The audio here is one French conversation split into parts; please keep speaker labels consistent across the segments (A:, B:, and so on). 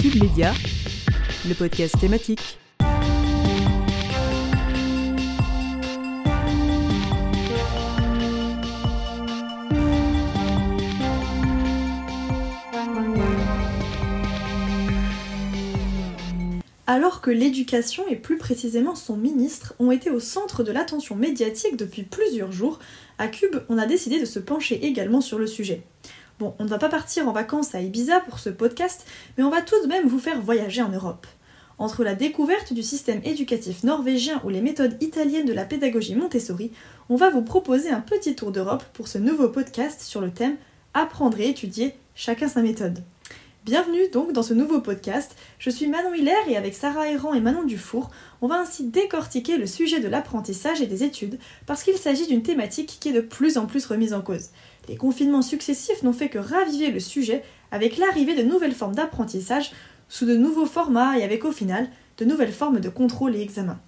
A: Cube Média, le podcast thématique.
B: Alors que l'éducation et plus précisément son ministre ont été au centre de l'attention médiatique depuis plusieurs jours, à Cube, on a décidé de se pencher également sur le sujet. Bon, on ne va pas partir en vacances à Ibiza pour ce podcast, mais on va tout de même vous faire voyager en Europe. Entre la découverte du système éducatif norvégien ou les méthodes italiennes de la pédagogie Montessori, on va vous proposer un petit tour d'Europe pour ce nouveau podcast sur le thème Apprendre et étudier, chacun sa méthode. Bienvenue donc dans ce nouveau podcast. Je suis Manon Hiller et avec Sarah Errand et Manon Dufour, on va ainsi décortiquer le sujet de l'apprentissage et des études parce qu'il s'agit d'une thématique qui est de plus en plus remise en cause. Les confinements successifs n'ont fait que raviver le sujet avec l'arrivée de nouvelles formes d'apprentissage sous de nouveaux formats et avec au final de nouvelles formes de contrôle et examen.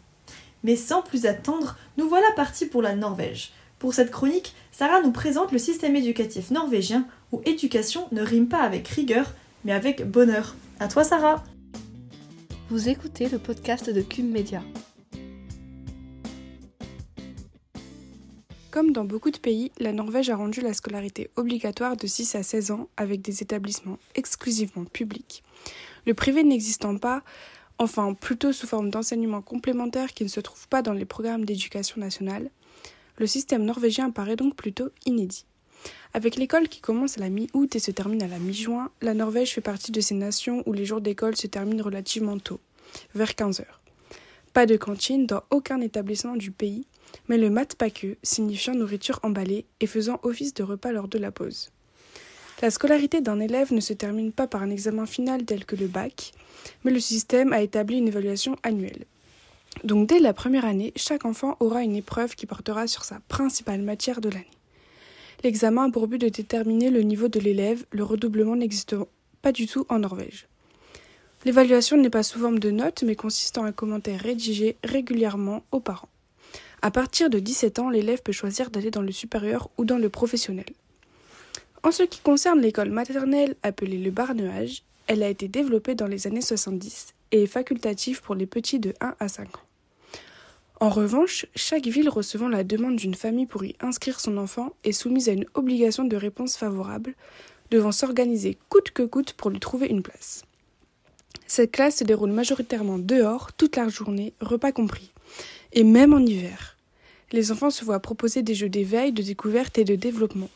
B: Mais sans plus attendre, nous voilà partis pour la Norvège. Pour cette chronique, Sarah nous présente le système éducatif norvégien où éducation ne rime pas avec rigueur mais avec bonheur. À toi, Sarah
C: Vous écoutez le podcast de Cube Media.
D: Comme dans beaucoup de pays, la Norvège a rendu la scolarité obligatoire de 6 à 16 ans avec des établissements exclusivement publics. Le privé n'existant pas, enfin plutôt sous forme d'enseignement complémentaire qui ne se trouve pas dans les programmes d'éducation nationale, le système norvégien paraît donc plutôt inédit. Avec l'école qui commence à la mi-août et se termine à la mi-juin, la Norvège fait partie de ces nations où les jours d'école se terminent relativement tôt, vers 15 heures. Pas de cantine dans aucun établissement du pays, mais le mat signifiant nourriture emballée et faisant office de repas lors de la pause. La scolarité d'un élève ne se termine pas par un examen final tel que le bac, mais le système a établi une évaluation annuelle. Donc dès la première année, chaque enfant aura une épreuve qui portera sur sa principale matière de l'année. L'examen a pour but de déterminer le niveau de l'élève, le redoublement n'existe pas du tout en Norvège. L'évaluation n'est pas sous de notes, mais consiste en un commentaire rédigé régulièrement aux parents. À partir de 17 ans, l'élève peut choisir d'aller dans le supérieur ou dans le professionnel. En ce qui concerne l'école maternelle appelée le barneuage, elle a été développée dans les années 70 et est facultative pour les petits de 1 à 5 ans. En revanche, chaque ville recevant la demande d'une famille pour y inscrire son enfant est soumise à une obligation de réponse favorable, devant s'organiser coûte que coûte pour lui trouver une place. Cette classe se déroule majoritairement dehors, toute la journée, repas compris, et même en hiver. Les enfants se voient proposer des jeux d'éveil, de découverte et de développement.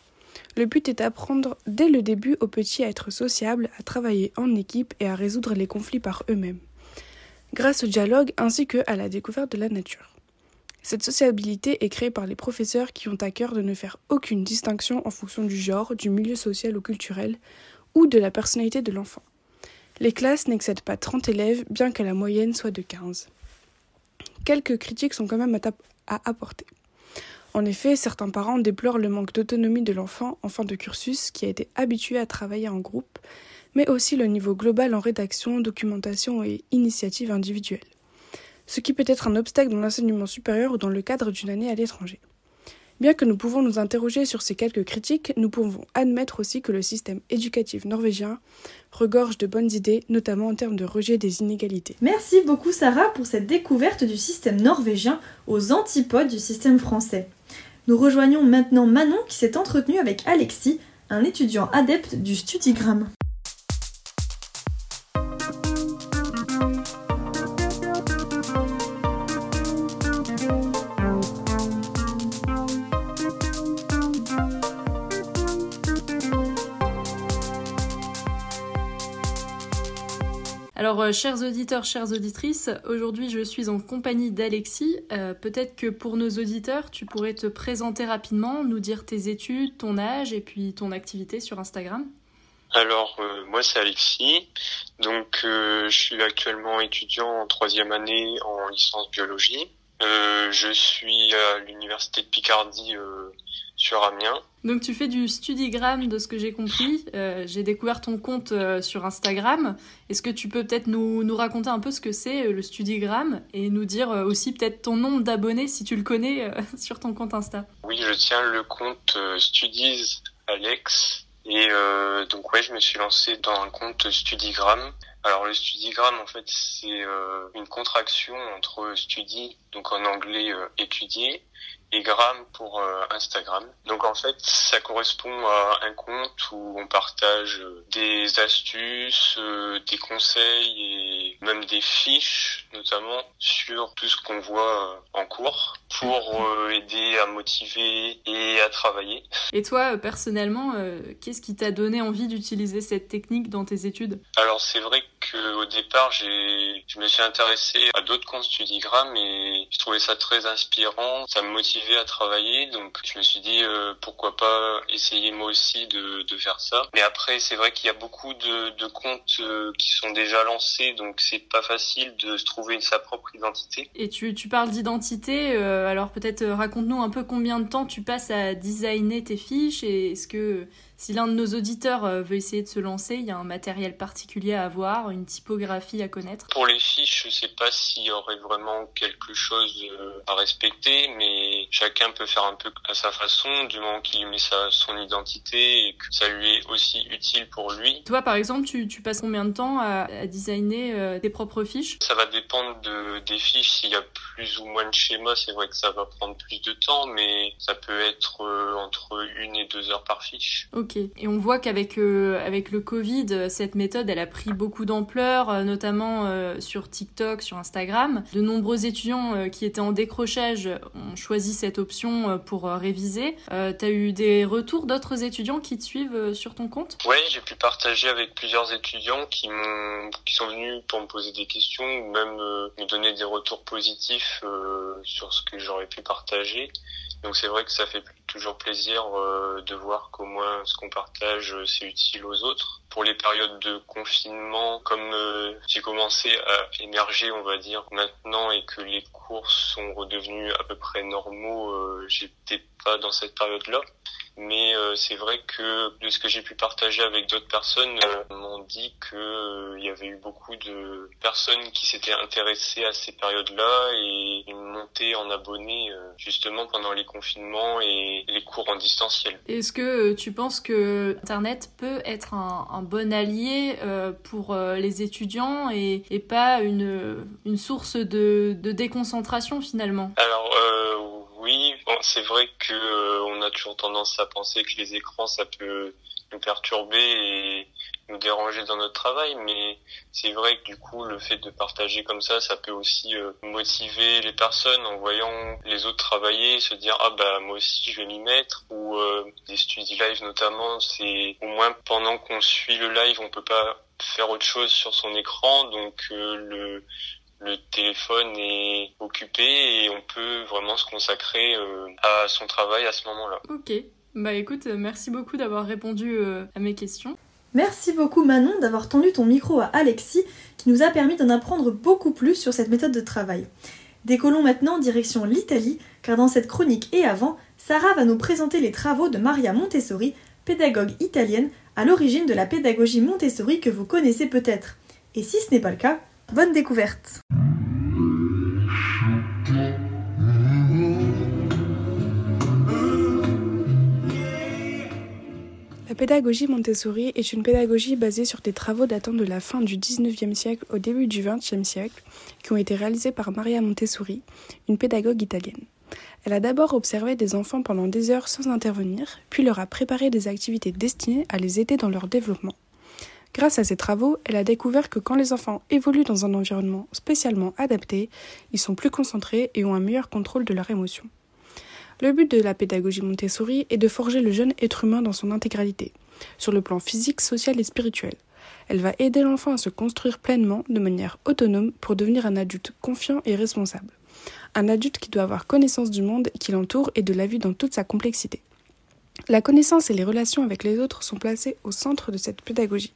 D: Le but est d'apprendre dès le début aux petits à être sociables, à travailler en équipe et à résoudre les conflits par eux-mêmes, grâce au dialogue ainsi que à la découverte de la nature. Cette sociabilité est créée par les professeurs qui ont à cœur de ne faire aucune distinction en fonction du genre, du milieu social ou culturel, ou de la personnalité de l'enfant. Les classes n'excèdent pas 30 élèves, bien que la moyenne soit de 15. Quelques critiques sont quand même à, apporter. En effet, certains parents déplorent le manque d'autonomie de l'enfant en fin de cursus qui a été habitué à travailler en groupe, mais aussi le niveau global en rédaction, documentation et initiative individuelle ce qui peut être un obstacle dans l'enseignement supérieur ou dans le cadre d'une année à l'étranger. Bien que nous pouvons nous interroger sur ces quelques critiques, nous pouvons admettre aussi que le système éducatif norvégien regorge de bonnes idées, notamment en termes de rejet des inégalités.
B: Merci beaucoup Sarah pour cette découverte du système norvégien aux antipodes du système français. Nous rejoignons maintenant Manon qui s'est entretenue avec Alexis, un étudiant adepte du Studigram.
E: Alors, euh, chers auditeurs, chères auditrices, aujourd'hui je suis en compagnie d'Alexis. Euh, peut-être que pour nos auditeurs, tu pourrais te présenter rapidement, nous dire tes études, ton âge et puis ton activité sur Instagram.
F: Alors, euh, moi c'est Alexis. Donc, je suis actuellement étudiant en troisième année en licence biologie. je suis à l'université de Picardie sur Amiens.
E: Donc tu fais du studigram de ce que j'ai compris. Euh, j'ai découvert ton compte euh, sur Instagram. Est-ce que tu peux peut-être nous, nous, raconter un peu ce que c'est euh, le studigram et nous dire aussi peut-être ton nombre d'abonnés si tu le connais sur ton compte Insta?
F: Oui, je tiens le compte Studies Alex Et donc ouais, je me suis lancé dans un compte Studigram. Alors le Studigram, en fait, c'est une contraction entre study, donc en anglais étudier, et pour euh, Instagram. Donc en fait, ça correspond à un compte où on partage euh, des astuces, euh, des conseils et même des fiches, notamment sur tout ce qu'on voit en cours pour aider à motiver et à travailler.
E: Et toi, personnellement, qu'est-ce qui t'a donné envie d'utiliser cette technique dans tes études?
F: Alors c'est vrai qu'au départ, j'ai, je me suis intéressé à d'autres comptes Studigram et je trouvais ça très inspirant. Ça me motivait à travailler, donc je me suis dit euh, pourquoi pas essayer moi aussi de, de faire ça. Mais après, c'est vrai qu'il y a beaucoup de, de comptes euh, qui sont déjà lancés, donc c'est pas facile de se trouver sa propre identité.
E: Et tu, tu parles d'identité, euh, alors peut-être raconte-nous un peu combien de temps tu passes à designer tes fiches et est-ce que si l'un de nos auditeurs euh, veut essayer de se lancer, il y a un matériel particulier à avoir, une typographie à connaître?
F: Pour les fiches, je sais pas s'il y aurait vraiment quelque chose euh, à respecter, mais chacun peut faire un peu à sa façon, du moment qu'il met sa, son identité et que ça lui est aussi utile pour lui.
E: Toi, par exemple, tu, tu passes combien de temps à, à designer euh, tes propres fiches?
F: Ça va dépendre de, des fiches. S'il y a plus ou moins de schémas, c'est vrai que ça va prendre plus de temps, mais ça peut être entre une et deux heures par fiche.
E: Ok. Et on voit qu'avec euh, avec le Covid, cette méthode, elle a pris beaucoup d'ampleur, euh, notamment euh, sur TikTok, sur Instagram. De nombreux étudiants qui étaient en décrochage ont choisi cette option pour réviser. T'as eu des retours d'autres étudiants qui te suivent sur ton compte?
F: Oui, j'ai pu partager avec plusieurs étudiants qui sont venus pour me poser des questions ou même me donner des retours positifs sur ce que j'aurais pu partager. Donc c'est vrai que ça fait toujours plaisir euh, de voir qu'au moins ce qu'on partage euh, c'est utile aux autres. Pour les périodes de confinement, comme euh, j'ai commencé à émerger, on va dire maintenant et que les cours sont redevenus à peu près normaux, j'étais pas dans cette période-là. Mais c'est vrai que de ce que j'ai pu partager avec d'autres personnes, dit que euh, il y avait eu beaucoup de personnes qui s'étaient intéressées à ces périodes-là et une montée en abonnés justement pendant les confinements et les cours en distanciel.
E: Est-ce que tu penses que Internet peut être un, un bon allié pour les étudiants et, et pas une, une source de, de déconcentration finalement?
F: Alors oui, bon, c'est vrai que euh, on a toujours tendance à penser que les écrans ça peut nous perturber et nous déranger dans notre travail, mais c'est vrai que du coup le fait de partager comme ça, ça peut aussi euh, motiver les personnes en voyant les autres travailler, se dire ah bah moi aussi je vais m'y mettre ou euh, des studies live notamment, c'est au moins pendant qu'on suit le live, on peut pas faire autre chose sur son écran, donc le le téléphone est occupé et on peut vraiment se consacrer euh, à son travail à ce moment-là.
E: Ok, bah écoute, euh, merci beaucoup d'avoir répondu euh, à mes questions.
B: Merci beaucoup Manon d'avoir tendu ton micro à Alexis qui nous a permis d'en apprendre beaucoup plus sur cette méthode de travail. Décollons maintenant en direction l'Italie car dans cette chronique et avant, Sarah va nous présenter les travaux de Maria Montessori, pédagogue italienne à l'origine de la pédagogie Montessori que vous connaissez peut-être. Et si ce n'est pas le cas, bonne découverte
D: La pédagogie Montessori est une pédagogie basée sur des travaux datant de la fin du XIXe siècle au début du XXe siècle, qui ont été réalisés par Maria Montessori, une pédagogue italienne. Elle a d'abord observé des enfants pendant des heures sans intervenir, puis leur a préparé des activités destinées à les aider dans leur développement. Grâce à ces travaux, elle a découvert que quand les enfants évoluent dans un environnement spécialement adapté, ils sont plus concentrés et ont un meilleur contrôle de leurs émotions. Le but de la pédagogie Montessori est de forger le jeune être humain dans son intégralité, sur le plan physique, social et spirituel. Elle va aider l'enfant à se construire pleinement, de manière autonome, pour devenir un adulte confiant et responsable. Un adulte qui doit avoir connaissance du monde qui l'entoure et de la vie dans toute sa complexité. La connaissance et les relations avec les autres sont placées au centre de cette pédagogie.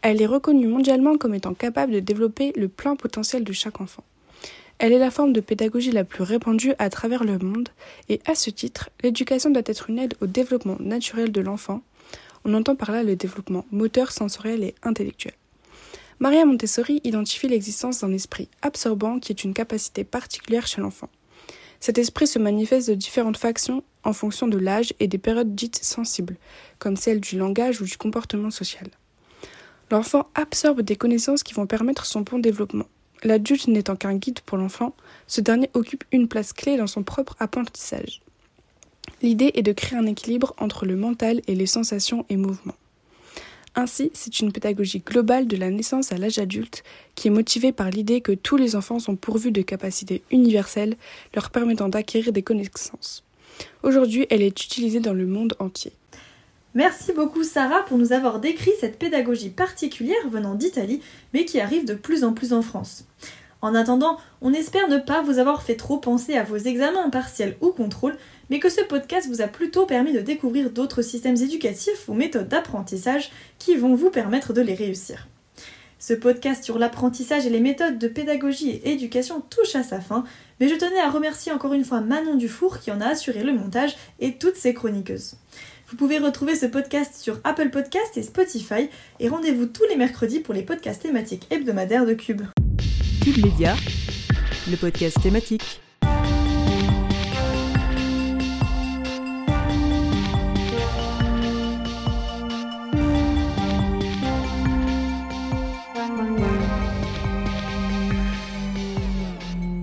D: Elle est reconnue mondialement comme étant capable de développer le plein potentiel de chaque enfant. Elle est la forme de pédagogie la plus répandue à travers le monde et à ce titre, l'éducation doit être une aide au développement naturel de l'enfant. On entend par là le développement moteur, sensoriel et intellectuel. Maria Montessori identifie l'existence d'un esprit absorbant qui est une capacité particulière chez l'enfant. Cet esprit se manifeste de différentes factions en fonction de l'âge et des périodes dites sensibles, comme celle du langage ou du comportement social. L'enfant absorbe des connaissances qui vont permettre son bon développement. L'adulte n'étant qu'un guide pour l'enfant, ce dernier occupe une place clé dans son propre apprentissage. L'idée est de créer un équilibre entre le mental et les sensations et mouvements. Ainsi, c'est une pédagogie globale de la naissance à l'âge adulte qui est motivée par l'idée que tous les enfants sont pourvus de capacités universelles leur permettant d'acquérir des connaissances. Aujourd'hui, elle est utilisée dans le monde entier.
B: Merci beaucoup Sarah pour nous avoir décrit cette pédagogie particulière venant d'Italie, mais qui arrive de plus en plus en France. En attendant, on espère ne pas vous avoir fait trop penser à vos examens partiels ou contrôles, mais que ce podcast vous a plutôt permis de découvrir d'autres systèmes éducatifs ou méthodes d'apprentissage qui vont vous permettre de les réussir. Ce podcast sur l'apprentissage et les méthodes de pédagogie et éducation touche à sa fin, mais je tenais à remercier encore une fois Manon Dufour qui en a assuré le montage et toutes ses chroniqueuses. Vous pouvez retrouver ce podcast sur Apple Podcast et Spotify et rendez-vous tous les mercredis pour les podcasts thématiques hebdomadaires de Cube.
A: Cube Média, le podcast thématique.